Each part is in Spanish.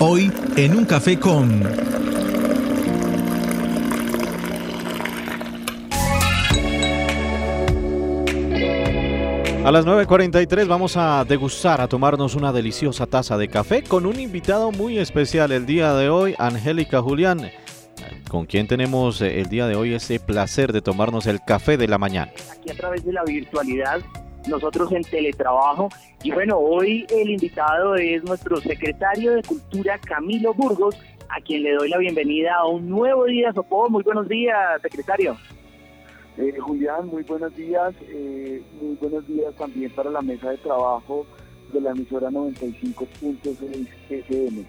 Hoy en un café con... A las 9.43 vamos a degustar, a tomarnos una deliciosa taza de café con un invitado muy especial el día de hoy, Angélica Julián, con quien tenemos eh, el día de hoy ese placer de tomarnos el café de la mañana. Aquí a través de la virtualidad, nosotros en teletrabajo. Y bueno, hoy el invitado es nuestro secretario de Cultura, Camilo Burgos, a quien le doy la bienvenida a un nuevo día Sopó. Muy buenos días, secretario. Eh, Julián, muy buenos días. Eh, muy buenos días también para la mesa de trabajo de la emisora 95.6 FM.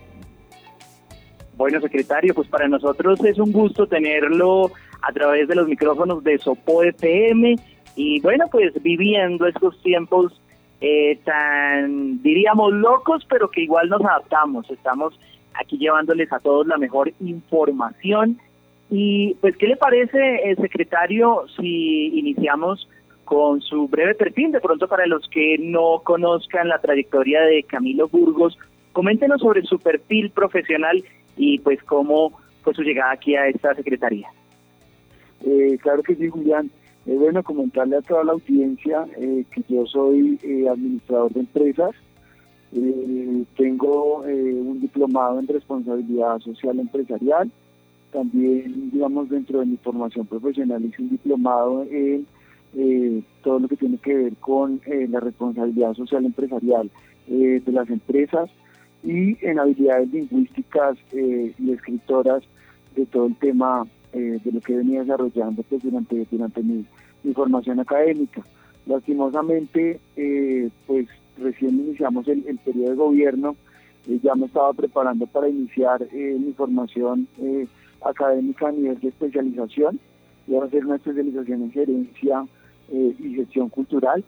Bueno, secretario, pues para nosotros es un gusto tenerlo a través de los micrófonos de Sopo FM y bueno, pues viviendo estos tiempos eh, tan, diríamos, locos, pero que igual nos adaptamos. Estamos aquí llevándoles a todos la mejor información y pues, ¿qué le parece, eh, secretario, si iniciamos con su breve perfil? De pronto, para los que no conozcan la trayectoria de Camilo Burgos, coméntenos sobre su perfil profesional y pues cómo fue su llegada aquí a esta secretaría. Eh, claro que sí, Julián. Eh, bueno, comentarle a toda la audiencia eh, que yo soy eh, administrador de empresas. tengo un diplomado en responsabilidad social empresarial también, digamos, dentro de mi formación profesional hice un diplomado en eh, todo lo que tiene que ver con eh, la responsabilidad social empresarial eh, de las empresas y en habilidades lingüísticas y escritoras de todo el tema de lo que venía desarrollando pues, durante, durante mi, formación académica. Lastimosamente, pues recién iniciamos el, el periodo de gobierno, ya me estaba preparando para iniciar mi formación académica a nivel de especialización, va a ser una especialización en gerencia eh, y gestión cultural,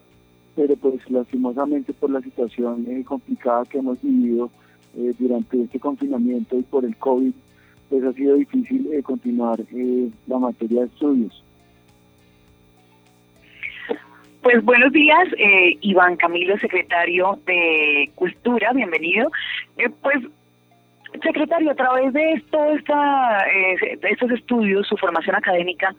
pero pues lastimosamente por la situación eh, complicada que hemos vivido eh, durante este confinamiento y por el COVID, pues ha sido difícil continuar la materia de estudios. Pues buenos días, Iván Camilo, secretario de Cultura, bienvenido. pues Secretario, a través de esto, esta, eh, estos estudios, su formación académica,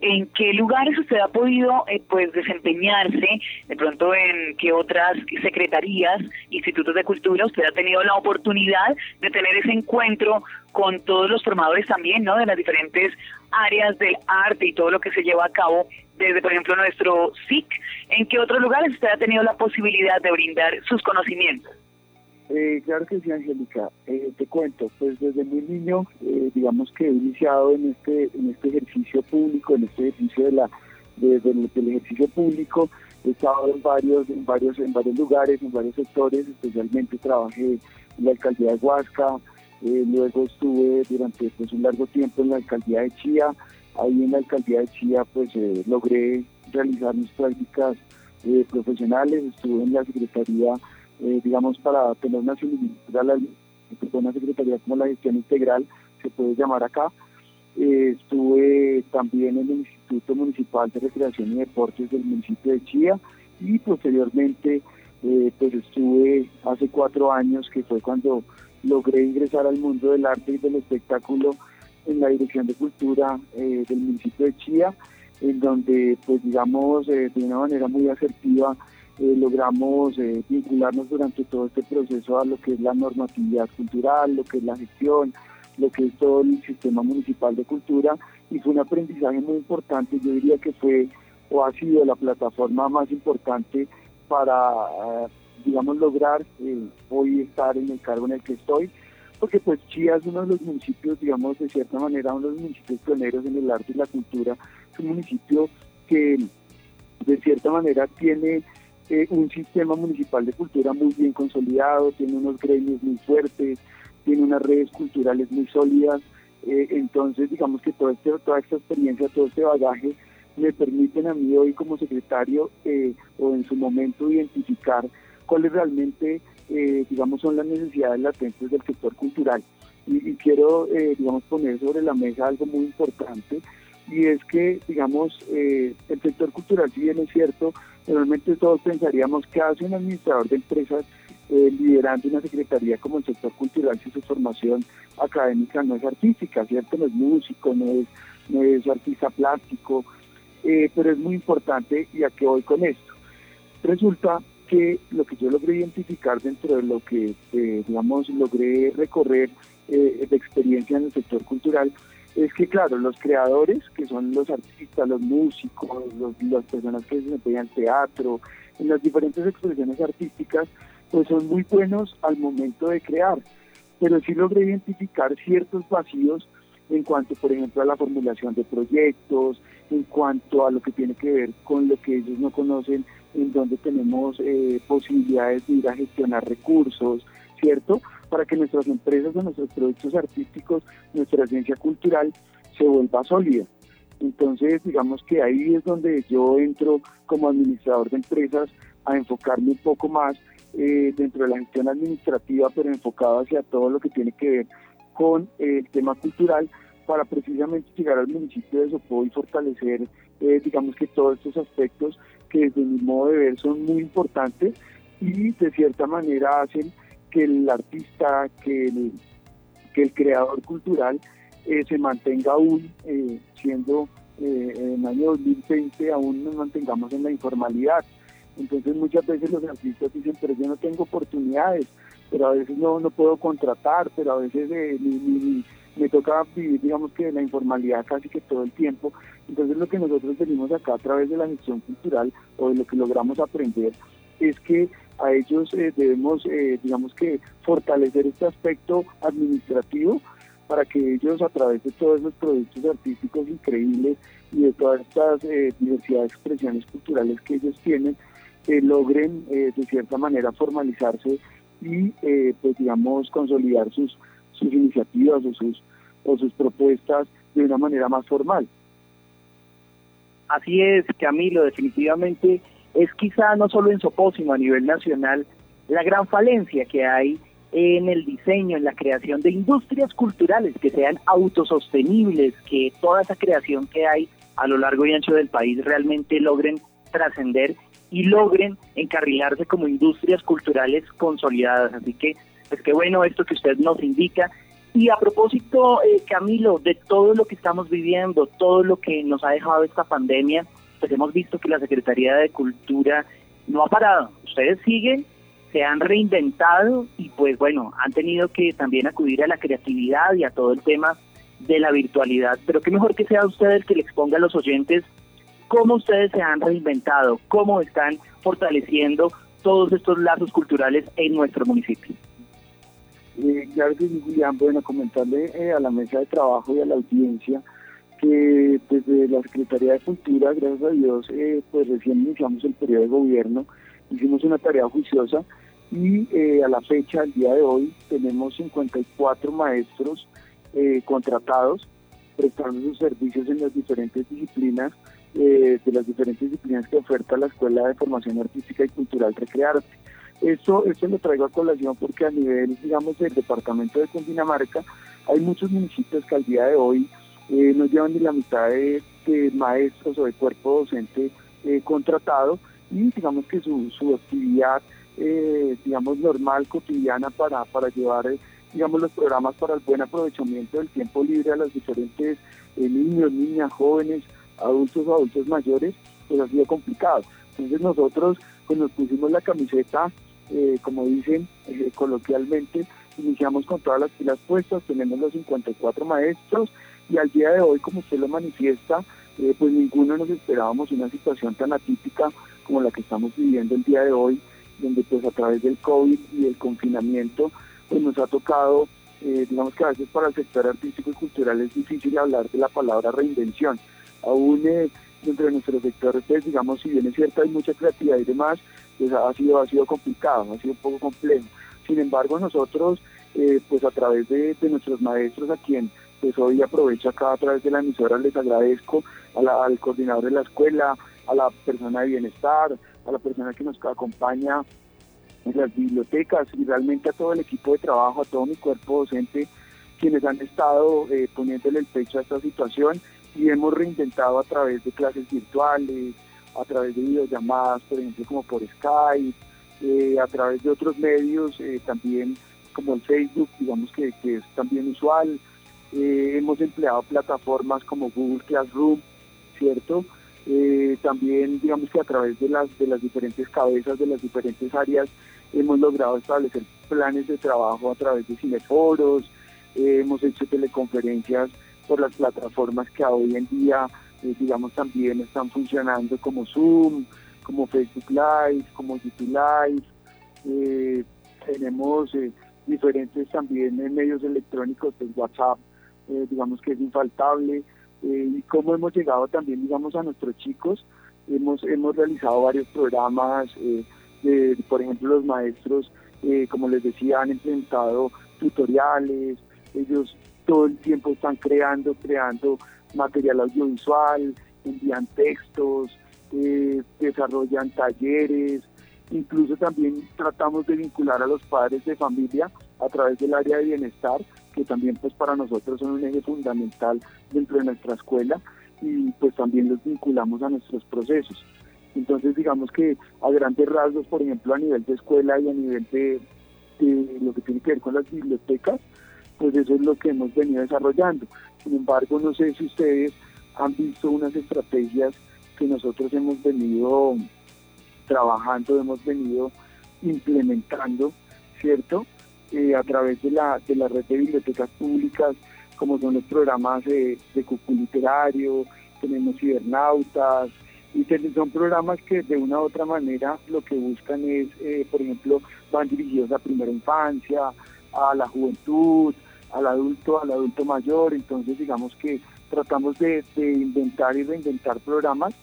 ¿en qué lugares usted ha podido eh, pues desempeñarse? De pronto, ¿en qué otras secretarías, institutos de cultura usted ha tenido la oportunidad de tener ese encuentro con todos los formadores también, ¿no? De las diferentes áreas del arte y todo lo que se lleva a cabo desde, por ejemplo, nuestro SIC. ¿En qué otros lugares usted ha tenido la posibilidad de brindar sus conocimientos? Eh, claro que sí, Angélica. Eh, te cuento, pues desde muy niño, eh, digamos que he iniciado en este en este ejercicio público, en este ejercicio de la del ejercicio público. He estado en varios en varios en varios lugares, en varios sectores. Especialmente trabajé en la alcaldía de Huasca. luego estuve durante pues, un largo tiempo en la alcaldía de Chía. Ahí en la alcaldía de Chía, pues logré realizar mis prácticas profesionales. Estuve en la secretaría eh, digamos, para tener una una secretaría como la gestión integral, se puede llamar acá. Eh, estuve también en el Instituto Municipal de Recreación y Deportes del municipio de Chía y posteriormente eh, pues estuve hace cuatro años que fue cuando logré ingresar al mundo del arte y del espectáculo en la Dirección de Cultura del municipio de Chía, en donde pues digamos de una manera muy asertiva eh, logramos eh, vincularnos durante todo este proceso a lo que es la normatividad cultural, lo que es la gestión, lo que es todo el sistema municipal de cultura y fue un aprendizaje muy importante, yo diría que fue o ha sido la plataforma más importante para, digamos, lograr eh, hoy estar en el cargo en el que estoy, porque pues Chía es uno de los municipios, digamos, de cierta manera, uno de los municipios pioneros en el arte y la cultura, es un municipio que de cierta manera tiene eh, un sistema municipal de cultura muy bien consolidado, tiene unos gremios muy fuertes, tiene unas redes culturales muy sólidas. Eh, entonces, digamos que todo este, toda esta experiencia, todo este bagaje, me permiten a mí hoy como secretario eh, o en su momento identificar cuáles realmente, digamos, son las necesidades latentes del sector cultural. Y, y quiero, digamos, poner sobre la mesa algo muy importante y es que, digamos, el sector cultural, si bien es cierto, Realmente todos pensaríamos que hace un administrador de empresas eh, liderando una secretaría como el sector cultural si su formación académica no es artística, ¿cierto? No es músico, no es, no es artista plástico, eh, pero es muy importante y a qué voy con esto. Resulta que lo que yo logré identificar dentro de lo que, eh, digamos, logré recorrer de experiencia en el sector cultural es que, claro, los creadores, que son los artistas, los músicos, las personas que se desempeñan teatro, en las diferentes expresiones artísticas, pues son muy buenos al momento de crear, pero sí logré identificar ciertos vacíos en cuanto, por ejemplo, a la formulación de proyectos, en cuanto a lo que tiene que ver con lo que ellos no conocen, en donde tenemos eh, posibilidades de ir a gestionar recursos, ¿cierto? Para que nuestras empresas o nuestros productos artísticos, nuestra ciencia cultural se vuelva sólida. Entonces, digamos que ahí es donde yo entro como administrador de empresas a enfocarme un poco más eh, dentro de la gestión administrativa, pero enfocado hacia todo lo que tiene que ver con eh, el tema cultural para precisamente llegar al municipio de Sopó y fortalecer, eh, digamos que todos estos aspectos que desde mi modo de ver son muy importantes y de cierta manera hacen que el artista, que el, que el creador cultural se mantenga aún siendo en el año 2020 aún nos mantengamos en la informalidad. Entonces muchas veces los artistas dicen, pero yo no tengo oportunidades, pero a veces no, no puedo contratar, pero a veces eh, me toca vivir, digamos que la informalidad casi que todo el tiempo. Entonces lo que nosotros venimos acá a través de la gestión cultural o de lo que logramos aprender es que a ellos eh, debemos, eh, digamos que, fortalecer este aspecto administrativo para que ellos a través de todos esos productos artísticos increíbles y de todas estas diversidad de expresiones culturales que ellos tienen, logren eh, de cierta manera formalizarse y eh, pues digamos consolidar sus sus iniciativas o sus o sus propuestas de una manera más formal. Así es, Camilo, definitivamente es quizá no solo en Sopó, sino a nivel nacional, la gran falencia que hay en el diseño, en la creación de industrias culturales que sean autosostenibles, que toda esa creación que hay a lo largo y ancho del país realmente logren trascender y logren encarrilarse como industrias culturales consolidadas. Así que, pues qué bueno esto que usted nos indica. Y a propósito, eh, Camilo, de todo lo que estamos viviendo, todo lo que nos ha dejado esta pandemia, pues hemos visto que la Secretaría de Cultura no ha parado. Ustedes siguen, se han reinventado y pues bueno, han tenido que también acudir a la creatividad y a todo el tema de la virtualidad. Pero qué mejor que sea usted el que le exponga a los oyentes cómo ustedes se han reinventado, cómo están fortaleciendo todos estos lazos culturales en nuestro municipio. Eh, claro que sí, Julián. Bueno, comentarle eh, a la mesa de trabajo y a la audiencia que desde la Secretaría de Cultura, gracias a Dios, eh, pues recién iniciamos el periodo de gobierno, hicimos una tarea juiciosa y eh, a la fecha, al día de hoy, tenemos 54 maestros contratados prestando sus servicios en las diferentes disciplinas eh, de las diferentes disciplinas que oferta la Escuela de Formación Artística y Cultural Recrearte. Esto, esto lo traigo a colación porque a nivel, digamos, del departamento de Cundinamarca, hay muchos municipios que al día de hoy eh, no llevan ni la mitad de, maestros o de cuerpo docente eh, contratado y digamos que su, su actividad, eh, digamos, normal, cotidiana para, para llevar, digamos, los programas para el buen aprovechamiento del tiempo libre a los diferentes niños, niñas, jóvenes, adultos o adultos mayores, pues ha sido complicado. Entonces nosotros pues nos pusimos la camiseta, eh, como dicen eh, coloquialmente, iniciamos con todas las pilas puestas, tenemos los 54 maestros y al día de hoy, como usted lo manifiesta, eh, pues ninguno nos esperábamos una situación tan atípica como la que estamos viviendo el día de hoy, donde pues a través del COVID y el confinamiento, pues nos ha tocado, digamos que a veces para el sector artístico y cultural es difícil hablar de la palabra reinvención aún eh, dentro de nuestro pues digamos, si bien es cierto hay mucha creatividad y demás, pues ha sido, ha sido complicado, ha sido un poco complejo. Sin embargo, nosotros, eh, pues a través de, nuestros maestros, a quien pues hoy aprovecho acá a través de la emisora, les agradezco al coordinador de la escuela, a la persona de bienestar, a la persona que nos acompaña en las bibliotecas y realmente a todo el equipo de trabajo, a todo mi cuerpo docente, quienes han estado eh, poniéndole el pecho a esta situación y hemos reinventado a través de clases virtuales, a través de videollamadas, por ejemplo, como por Skype, a través de otros medios, también como el Facebook, digamos que es también usual. Hemos empleado plataformas como Google Classroom, ¿cierto? Eh, también digamos que a través de las, de las diferentes cabezas de las diferentes áreas hemos logrado establecer planes de trabajo a través de cineforos, eh, hemos hecho teleconferencias por las plataformas que hoy en día eh, digamos también están funcionando como Zoom, como Facebook Live, como YouTube Live, tenemos diferentes también medios electrónicos, pues WhatsApp, digamos que es infaltable, eh, y cómo hemos llegado también, digamos, a nuestros chicos. Hemos, hemos realizado varios programas, eh, de, por ejemplo, los maestros, eh, como les decía, han implementado tutoriales, ellos todo el tiempo están creando, creando material audiovisual, envían textos, desarrollan talleres, incluso también tratamos de vincular a los padres de familia a través del área de bienestar que también pues para nosotros son un eje fundamental dentro de nuestra escuela y pues también los vinculamos a nuestros procesos. Entonces digamos que a grandes rasgos, por ejemplo a nivel de escuela y a nivel de, lo que tiene que ver con las bibliotecas, pues eso es lo que hemos venido desarrollando. Sin embargo, no sé si ustedes han visto unas estrategias que nosotros hemos venido trabajando, hemos venido implementando, ¿cierto? Eh, a través de la, de la red de bibliotecas públicas, como son los programas de, de cucu literario, tenemos cibernautas, y son programas que de una u otra manera lo que buscan es, eh, por ejemplo, van dirigidos a primera infancia, a la juventud, al adulto, al adulto mayor, entonces digamos que tratamos de, de inventar y reinventar programas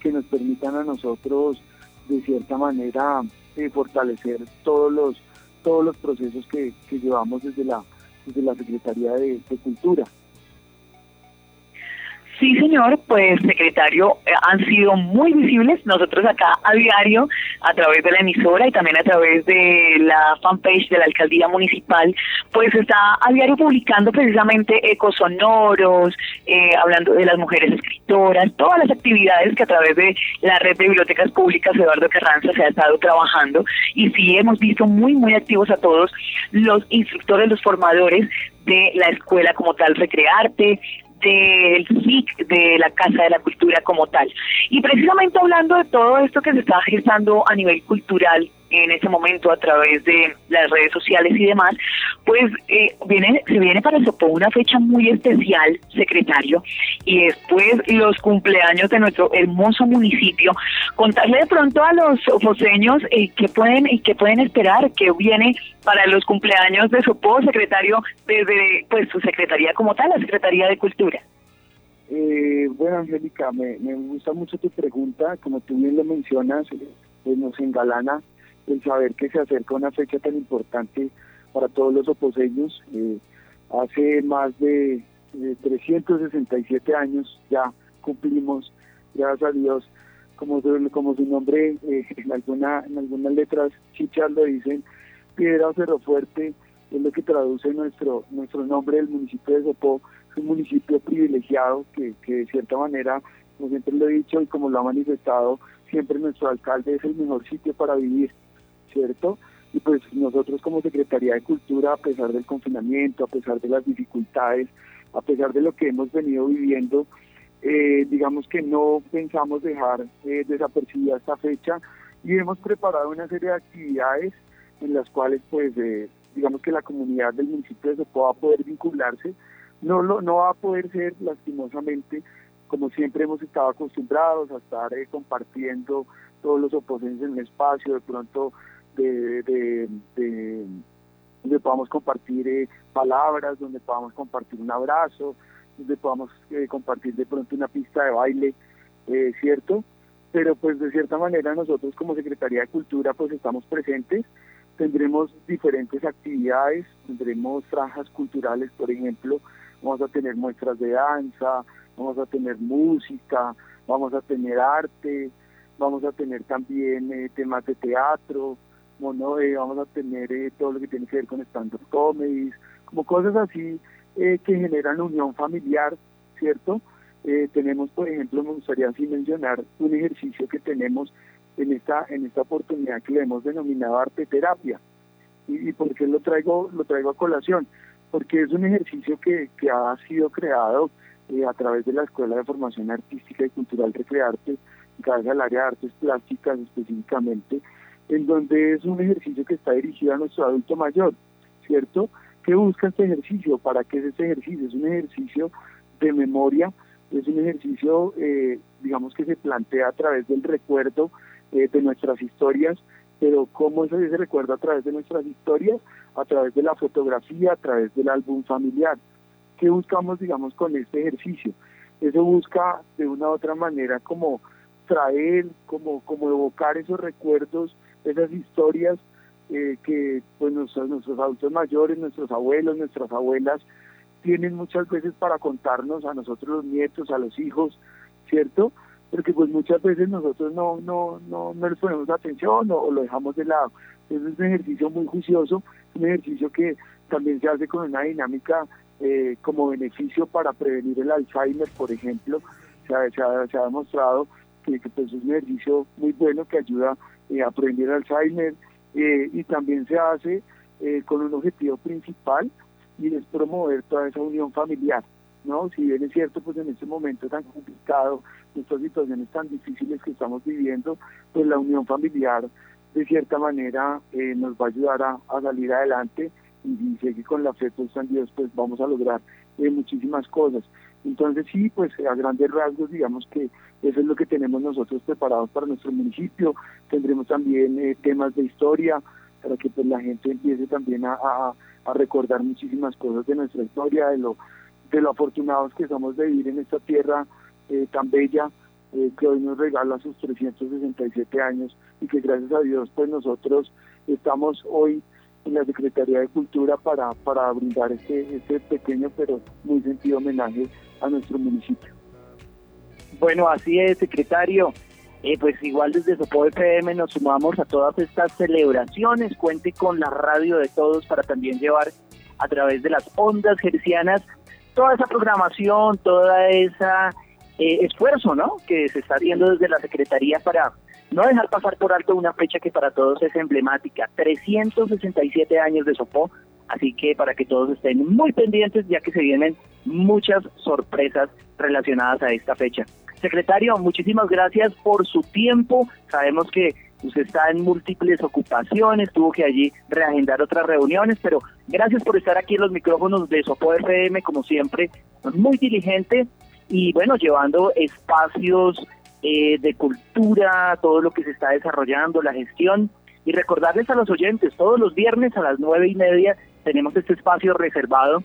que nos permitan a nosotros de cierta manera eh, fortalecer todos los todos los procesos que, llevamos desde la, desde la Secretaría de Cultura. Sí, señor, pues secretario, eh, han sido muy visibles. Nosotros acá a diario, a través de la emisora y también a través de la fanpage de la alcaldía municipal, pues está a diario publicando precisamente ecos sonoros, eh, hablando de las mujeres escritoras, todas las actividades que a través de la red de bibliotecas públicas Eduardo Carranza se ha estado trabajando. Y sí hemos visto muy, muy activos a todos los instructores, los formadores de la escuela como tal Recrearte, del SIC, de la Casa de la Cultura como tal. Y precisamente hablando de todo esto que se está gestando a nivel cultural en ese momento a través de las redes sociales y demás, pues eh, viene, se viene para Sopó una fecha muy especial, secretario, y después los cumpleaños de nuestro hermoso municipio. Contarle de pronto a los foseños eh, qué pueden y qué pueden esperar, que viene para los cumpleaños de Sopó, secretario, desde pues su secretaría como tal, la Secretaría de Cultura. Eh, bueno, Angélica, me, me gusta mucho tu pregunta, como tú bien lo mencionas, pues nos engalana el saber que se acerca una fecha tan importante para todos los oposeños. Eh, hace más de, 367 años ya cumplimos, gracias a Dios, como, como su nombre eh, en, alguna, en algunas letras chichas lo dicen, Piedra Cerro Fuerte es lo que traduce nuestro, nuestro nombre del municipio de Sopó, es un municipio privilegiado que, que de cierta manera, como siempre lo he dicho y como lo ha manifestado, siempre nuestro alcalde es el mejor sitio para vivir ¿cierto? Y pues nosotros como Secretaría de Cultura, a pesar del confinamiento, a pesar de las dificultades, a pesar de lo que hemos venido viviendo, eh, digamos que no pensamos dejar eh, desapercibida esta fecha y hemos preparado una serie de actividades en las cuales pues eh, digamos que la comunidad del municipio de Sopó va a poder vincularse, no, lo, no va a poder ser lastimosamente como siempre hemos estado acostumbrados a estar eh, compartiendo todos los opositores en el espacio, de pronto de, de, de donde podamos compartir eh, palabras, donde podamos compartir un abrazo, donde podamos eh, compartir de pronto una pista de baile, eh, ¿cierto? Pero pues de cierta manera nosotros como Secretaría de Cultura pues estamos presentes, tendremos diferentes actividades, tendremos franjas culturales, por ejemplo, vamos a tener muestras de danza, vamos a tener música, vamos a tener arte, vamos a tener también temas de teatro, eh, vamos a tener eh, todo lo que tiene que ver con stand-up comedies, como cosas así eh, que generan unión familiar, ¿cierto? tenemos, por ejemplo, me gustaría así mencionar un ejercicio que tenemos en esta, en esta oportunidad que le hemos denominado arte terapia. ¿Y, y por qué lo traigo, lo traigo a colación? Porque es un ejercicio que, que ha sido creado eh, a través de la Escuela de Formación Artística y Cultural Recrearte, gracias al área de artes plásticas específicamente, en donde es un ejercicio que está dirigido a nuestro adulto mayor, ¿cierto? ¿Qué busca este ejercicio? ¿Para qué es este ejercicio? Es un ejercicio de memoria, es un ejercicio, eh, digamos, que se plantea a través del recuerdo eh, de nuestras historias, pero ¿cómo es ese recuerdo a través de nuestras historias? A través de la fotografía, a través del álbum familiar. ¿Qué buscamos, digamos, con este ejercicio? Eso busca de una u otra manera como traer, como, como evocar esos recuerdos, esas historias eh, que pues nuestros, nuestros adultos mayores, nuestros abuelos, nuestras abuelas tienen muchas veces para contarnos a nosotros los nietos, a los hijos, ¿cierto? Porque pues muchas veces nosotros no, no, no, no les ponemos atención o, lo dejamos de lado. Entonces es un ejercicio muy juicioso, un ejercicio que también se hace con una dinámica eh, como beneficio para prevenir el Alzheimer, por ejemplo. Se ha, se ha, demostrado que, pues, es un ejercicio muy bueno que ayuda eh, a prevenir el Alzheimer eh, y también se hace con un objetivo principal y es promover toda esa unión familiar. ¿no? Si bien es cierto, pues en este momento tan complicado, estas situaciones tan difíciles que estamos viviendo, pues la unión familiar de cierta manera nos va a ayudar a, salir adelante y, sé que con la fe puesta en Dios pues vamos a lograr eh, muchísimas cosas. Entonces sí, pues a grandes rasgos digamos que eso es lo que tenemos nosotros preparados para nuestro municipio. Tendremos también eh, temas de historia para que pues la gente empiece también a, a, recordar muchísimas cosas de nuestra historia, de lo, de lo afortunados que somos de vivir en esta tierra eh, tan bella que hoy nos regala sus 367 años y que gracias a Dios pues nosotros estamos hoy en la Secretaría de Cultura para, para brindar este, este pequeño pero muy sentido homenaje a nuestro municipio. Bueno, así es, secretario. Eh, pues igual desde Sopo FM nos sumamos a todas estas celebraciones. Cuente con la radio de todos para también llevar a través de las ondas gercianas toda esa programación, toda esa eh, esfuerzo, ¿no? Que se está haciendo desde la Secretaría para no dejar pasar por alto una fecha que para todos es emblemática, 367 años de Sopó, así que para que todos estén muy pendientes ya que se vienen muchas sorpresas relacionadas a esta fecha. Secretario, muchísimas gracias por su tiempo, sabemos que usted está en múltiples ocupaciones, tuvo que allí reagendar otras reuniones, pero gracias por estar aquí en los micrófonos de Sopó FM, como siempre, muy diligente y bueno, llevando espacios eh, de cultura, todo lo que se está desarrollando, la gestión. Y recordarles a los oyentes, todos los viernes a las nueve y media tenemos este espacio reservado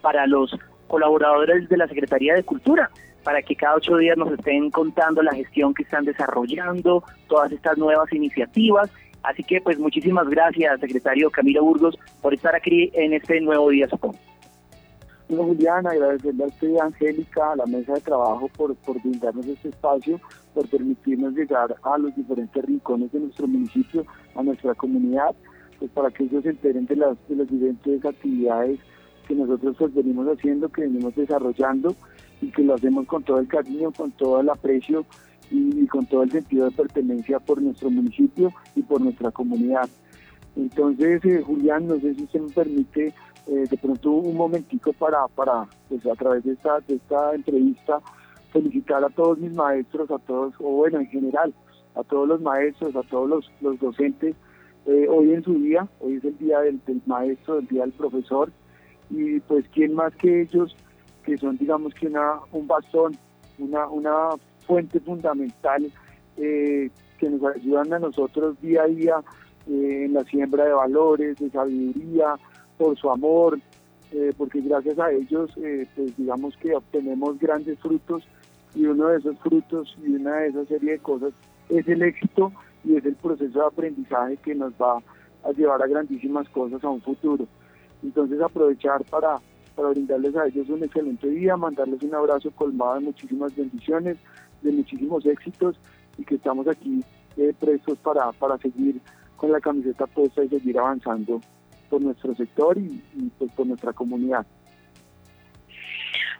para los colaboradores de la Secretaría de Cultura, para que cada ocho días nos estén contando la gestión que están desarrollando, todas estas nuevas iniciativas. Así que pues muchísimas gracias, secretario Camilo Burgos, por estar aquí en este nuevo día, supongo. Bueno, Julián, agradecerle a usted, Angélica, a la mesa de trabajo por, por brindarnos este espacio, por permitirnos llegar a los diferentes rincones de nuestro municipio, a nuestra comunidad, pues para que ellos se enteren de las, de las diferentes actividades que nosotros pues venimos haciendo, que venimos desarrollando y que lo hacemos con todo el cariño, con todo el aprecio y, con todo el sentido de pertenencia por nuestro municipio y por nuestra comunidad. Entonces, eh, Julián, no sé si se me permite eh, de pronto un momentico para, para pues a través de esta, de esta entrevista, felicitar a todos mis maestros, a todos, o bueno, en general, a todos los maestros, a todos los, los docentes, eh, hoy en su día, hoy es el día del, maestro, el día del profesor, y pues quién más que ellos, que son digamos que una, un bastón, una, una fuente fundamental eh, que nos ayudan a nosotros día a día en la siembra de valores, de sabiduría, por su amor, eh, porque gracias a ellos, eh, pues digamos que obtenemos grandes frutos y uno de esos frutos y una de esas serie de cosas es el éxito y es el proceso de aprendizaje que nos va a llevar a grandísimas cosas a un futuro. Entonces aprovechar para, para brindarles a ellos un excelente día, mandarles un abrazo colmado de muchísimas bendiciones, de muchísimos éxitos y que estamos aquí eh, prestos para, para seguir con la camiseta puesta y seguir avanzando por nuestro sector y, pues por nuestra comunidad.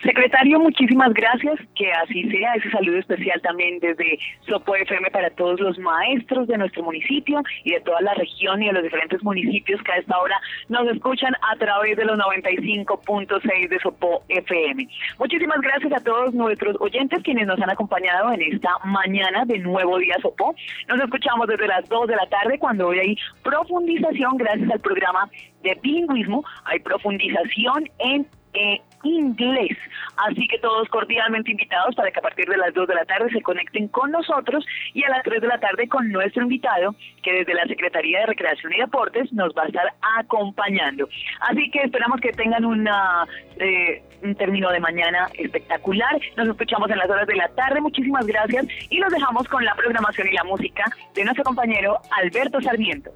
Secretario, muchísimas gracias, que así sea, ese saludo especial también desde Sopo FM para todos los maestros de nuestro municipio y de toda la región y de los diferentes municipios que a esta hora nos escuchan a través de los 95.6 de Sopo FM. Muchísimas gracias a todos nuestros oyentes quienes nos han acompañado en esta mañana de Nuevo Día Sopo. Nos escuchamos desde las 2 de la tarde cuando hoy hay profundización gracias al programa de bilingüismo, hay profundización en eh, inglés. Así que todos cordialmente invitados para que a partir de las 2 de la tarde se conecten con nosotros y a las 3 de la tarde con nuestro invitado que desde la Secretaría de Recreación y Deportes nos va a estar acompañando. Así que esperamos que tengan una, eh, un término de mañana espectacular. Nos escuchamos en las horas de la tarde. Muchísimas gracias y los dejamos con la programación y la música de nuestro compañero Alberto Sarmiento.